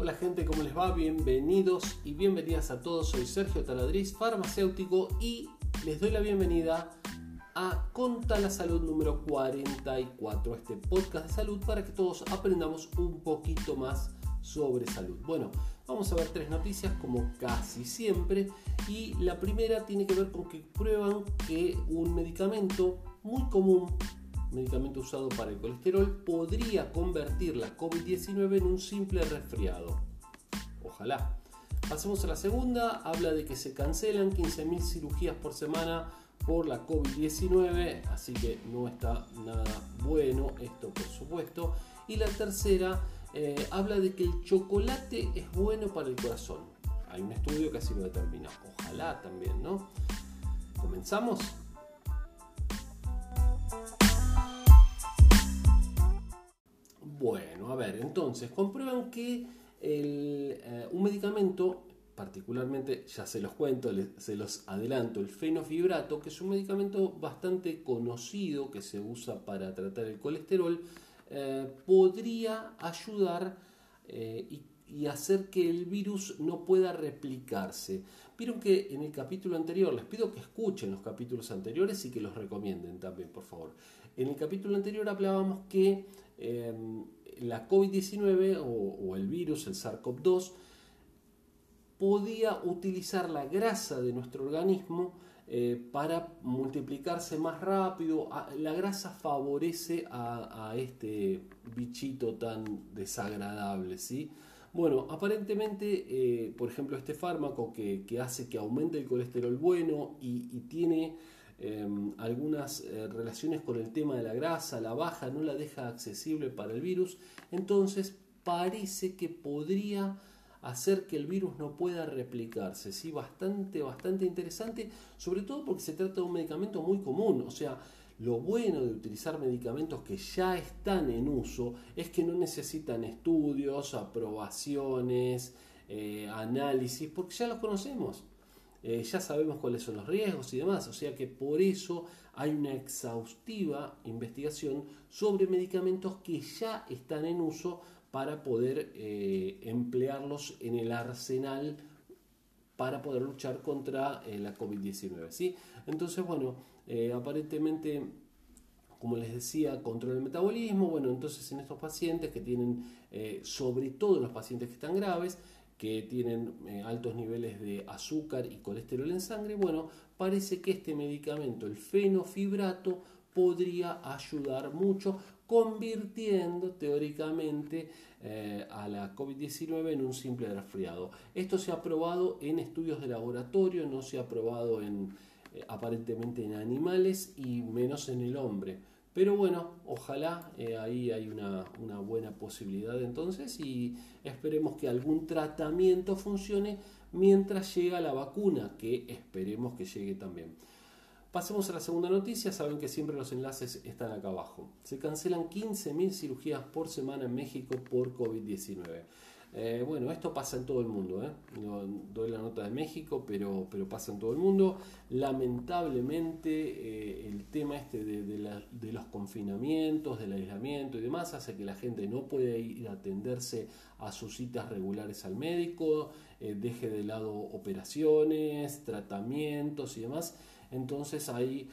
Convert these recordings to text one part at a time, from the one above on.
Hola gente, ¿cómo les va? Bienvenidos y bienvenidas a todos. Soy Sergio Taladriz, farmacéutico y les doy la bienvenida a Conta la Salud número 44, este podcast de salud para que todos aprendamos un poquito más sobre salud. Bueno, vamos a ver tres noticias como casi siempre y la primera tiene que ver con que prueban que un medicamento muy común medicamento usado para el colesterol, podría convertir la COVID-19 en un simple resfriado. Ojalá. Pasemos a la segunda, habla de que se cancelan 15.000 cirugías por semana por la COVID-19, así que no está nada bueno esto por supuesto. Y la tercera eh, habla de que el chocolate es bueno para el corazón. Hay un estudio que así lo determina. Ojalá también, ¿no? ¿Comenzamos? Bueno, a ver, entonces comprueban que eh, un medicamento, particularmente, ya se los cuento, se los adelanto, el fenofibrato, que es un medicamento bastante conocido que se usa para tratar el colesterol, eh, podría ayudar eh, y, y hacer que el virus no pueda replicarse. Vieron que en el capítulo anterior, les pido que escuchen los capítulos anteriores y que los recomienden también, por favor. En el capítulo anterior hablábamos que Em, la COVID-19 o, el virus, el SARS-CoV-2, podía utilizar la grasa de nuestro organismo eh, para multiplicarse más rápido. La grasa favorece a, este bichito tan desagradable, ¿sí? Bueno, aparentemente, eh, por ejemplo, este fármaco que, hace que aumente el colesterol bueno y tiene Em, algunas eh, relaciones con el tema de la grasa, la baja, no la deja accesible para el virus, entonces parece que podría hacer que el virus no pueda replicarse. ¿sí? Bastante, bastante interesante, sobre todo porque se trata de un medicamento muy común, o sea, lo bueno de utilizar medicamentos que ya están en uso es que no necesitan estudios, aprobaciones, eh, análisis, porque ya los conocemos. Eh, ya sabemos cuáles son los riesgos y demás, o sea que por eso hay una exhaustiva investigación sobre medicamentos que ya están en uso para poder eh, emplearlos en el arsenal para poder luchar contra la COVID-19. ¿sí? Entonces, bueno, aparentemente, como les decía, control del metabolismo, bueno, entonces en estos pacientes que tienen, sobre todo en los pacientes que están graves, que tienen eh, altos niveles de azúcar y colesterol en sangre, bueno, parece que este medicamento, el fenofibrato, podría ayudar mucho convirtiendo teóricamente eh, a la COVID-19 en un simple resfriado. Esto se ha probado en estudios de laboratorio, no se ha probado en, eh, aparentemente en animales y menos en el hombre. Pero bueno, ojalá eh, ahí hay una, buena posibilidad entonces y esperemos que algún tratamiento funcione mientras llega la vacuna, que esperemos que llegue también. Pasemos a la segunda noticia, saben que siempre los enlaces están acá abajo. Se cancelan 15.000 cirugías por semana en México por COVID-19. Eh, bueno, esto pasa en todo el mundo. ¿eh? doy la nota de México, pero, pero pasa en todo el mundo. Lamentablemente, eh, el tema este de, los confinamientos, del aislamiento y demás, hace que la gente no pueda ir a atenderse a sus citas regulares al médico, deje de lado operaciones, tratamientos y demás. Entonces hay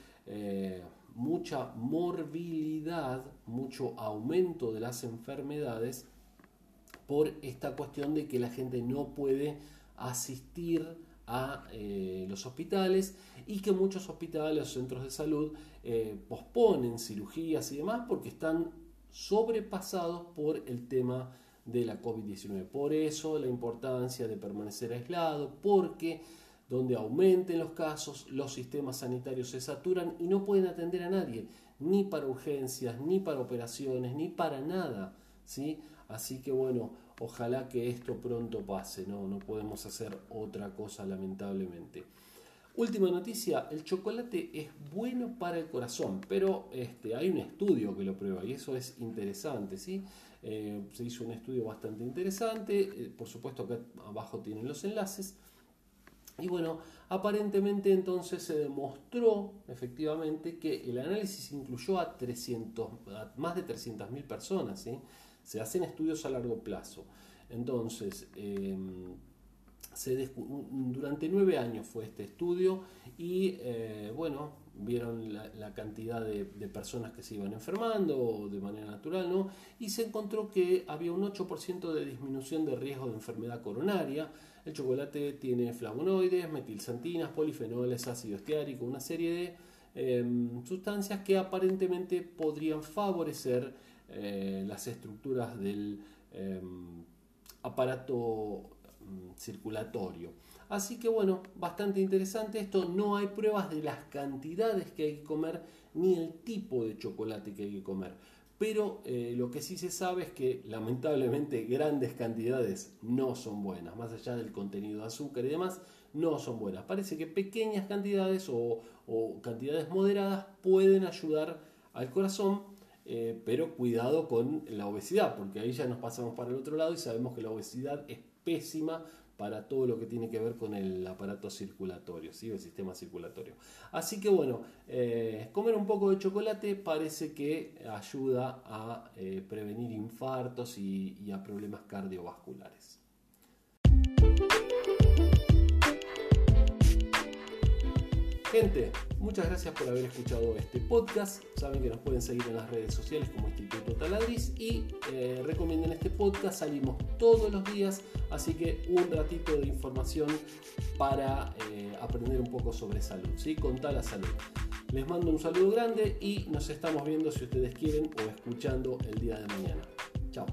mucha morbilidad, mucho aumento de las enfermedades por esta cuestión de que la gente no puede asistir a eh, los hospitales y que muchos hospitales o centros de salud eh, posponen cirugías y demás porque están sobrepasados por el tema de la COVID-19. Por eso la importancia de permanecer aislado, porque donde aumenten los casos, los sistemas sanitarios se saturan y no pueden atender a nadie, ni para urgencias, ni para operaciones, ni para nada. ¿sí? Así que bueno, ojalá que esto pronto pase, no, no podemos hacer otra cosa lamentablemente. Última noticia, el chocolate es bueno para el corazón, pero este, hay un estudio que lo prueba y eso es interesante, ¿sí? Eh, se hizo un estudio bastante interesante, eh, por supuesto que abajo tienen los enlaces. Y bueno, aparentemente entonces se demostró efectivamente que el análisis incluyó a, 300, a más de 300.000 personas, ¿sí? Se hacen estudios a largo plazo. Entonces, em, durante nueve años fue este estudio y eh, bueno, vieron la, cantidad de, personas que se iban enfermando de manera natural, ¿no? Y se encontró que había un 8% de disminución de riesgo de enfermedad coronaria. El chocolate tiene flavonoides, metilsantinas, polifenoles, ácido estiárico, una serie de em, sustancias que aparentemente podrían favorecer eh, las estructuras del em, aparato mm, circulatorio. Así que bueno, bastante interesante esto. No hay pruebas de las cantidades que hay que comer ni el tipo de chocolate que hay que comer. Pero eh, lo que sí se sabe es que lamentablemente grandes cantidades no son buenas, más allá del contenido de azúcar y demás, no son buenas. Parece que pequeñas cantidades o, cantidades moderadas pueden ayudar al corazón, eh, pero cuidado con la obesidad, porque ahí ya nos pasamos para el otro lado y sabemos que la obesidad es pésima para todo lo que tiene que ver con el aparato circulatorio, ¿sí? el sistema circulatorio. Así que bueno, eh, comer un poco de chocolate parece que ayuda a eh, prevenir infartos y a problemas cardiovasculares. Gente, muchas gracias por haber escuchado este podcast. Saben que nos pueden seguir en las redes sociales como Instituto Taladriz y eh, recomienden este podcast. Salimos todos los días, así que un ratito de información para eh, aprender un poco sobre salud, ¿sí? Con la salud. Les mando un saludo grande y nos estamos viendo si ustedes quieren o escuchando el día de mañana. Chao.